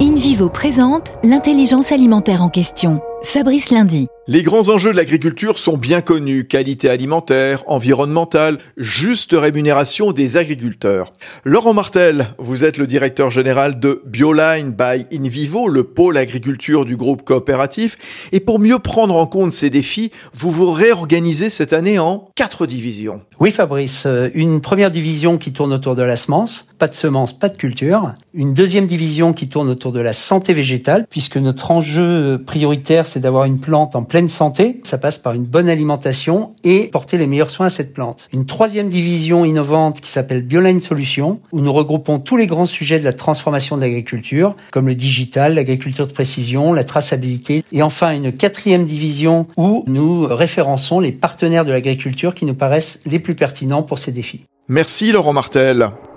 İn Présente l'intelligence alimentaire en question. Fabrice Lundi. Les grands enjeux de l'agriculture sont bien connus, qualité alimentaire, environnementale, juste rémunération des agriculteurs. Laurent Martel, vous êtes le directeur général de Bioline by InVivo, le pôle agriculture du groupe coopératif, et pour mieux prendre en compte ces défis, vous vous réorganisez cette année en quatre divisions. Oui Fabrice, euh, une première division qui tourne autour de la semence, pas de semence, pas de culture, une deuxième division qui tourne autour de la santé végétale, puisque notre enjeu prioritaire c'est d'avoir une plante en pleine santé. Ça passe par une bonne alimentation et porter les meilleurs soins à cette plante. Une troisième division innovante qui s'appelle Bioline Solutions, où nous regroupons tous les grands sujets de la transformation de l'agriculture, comme le digital, l'agriculture de précision, la traçabilité. Et enfin, une quatrième division où nous référençons les partenaires de l'agriculture qui nous paraissent les plus pertinents pour ces défis. Merci Laurent Martel.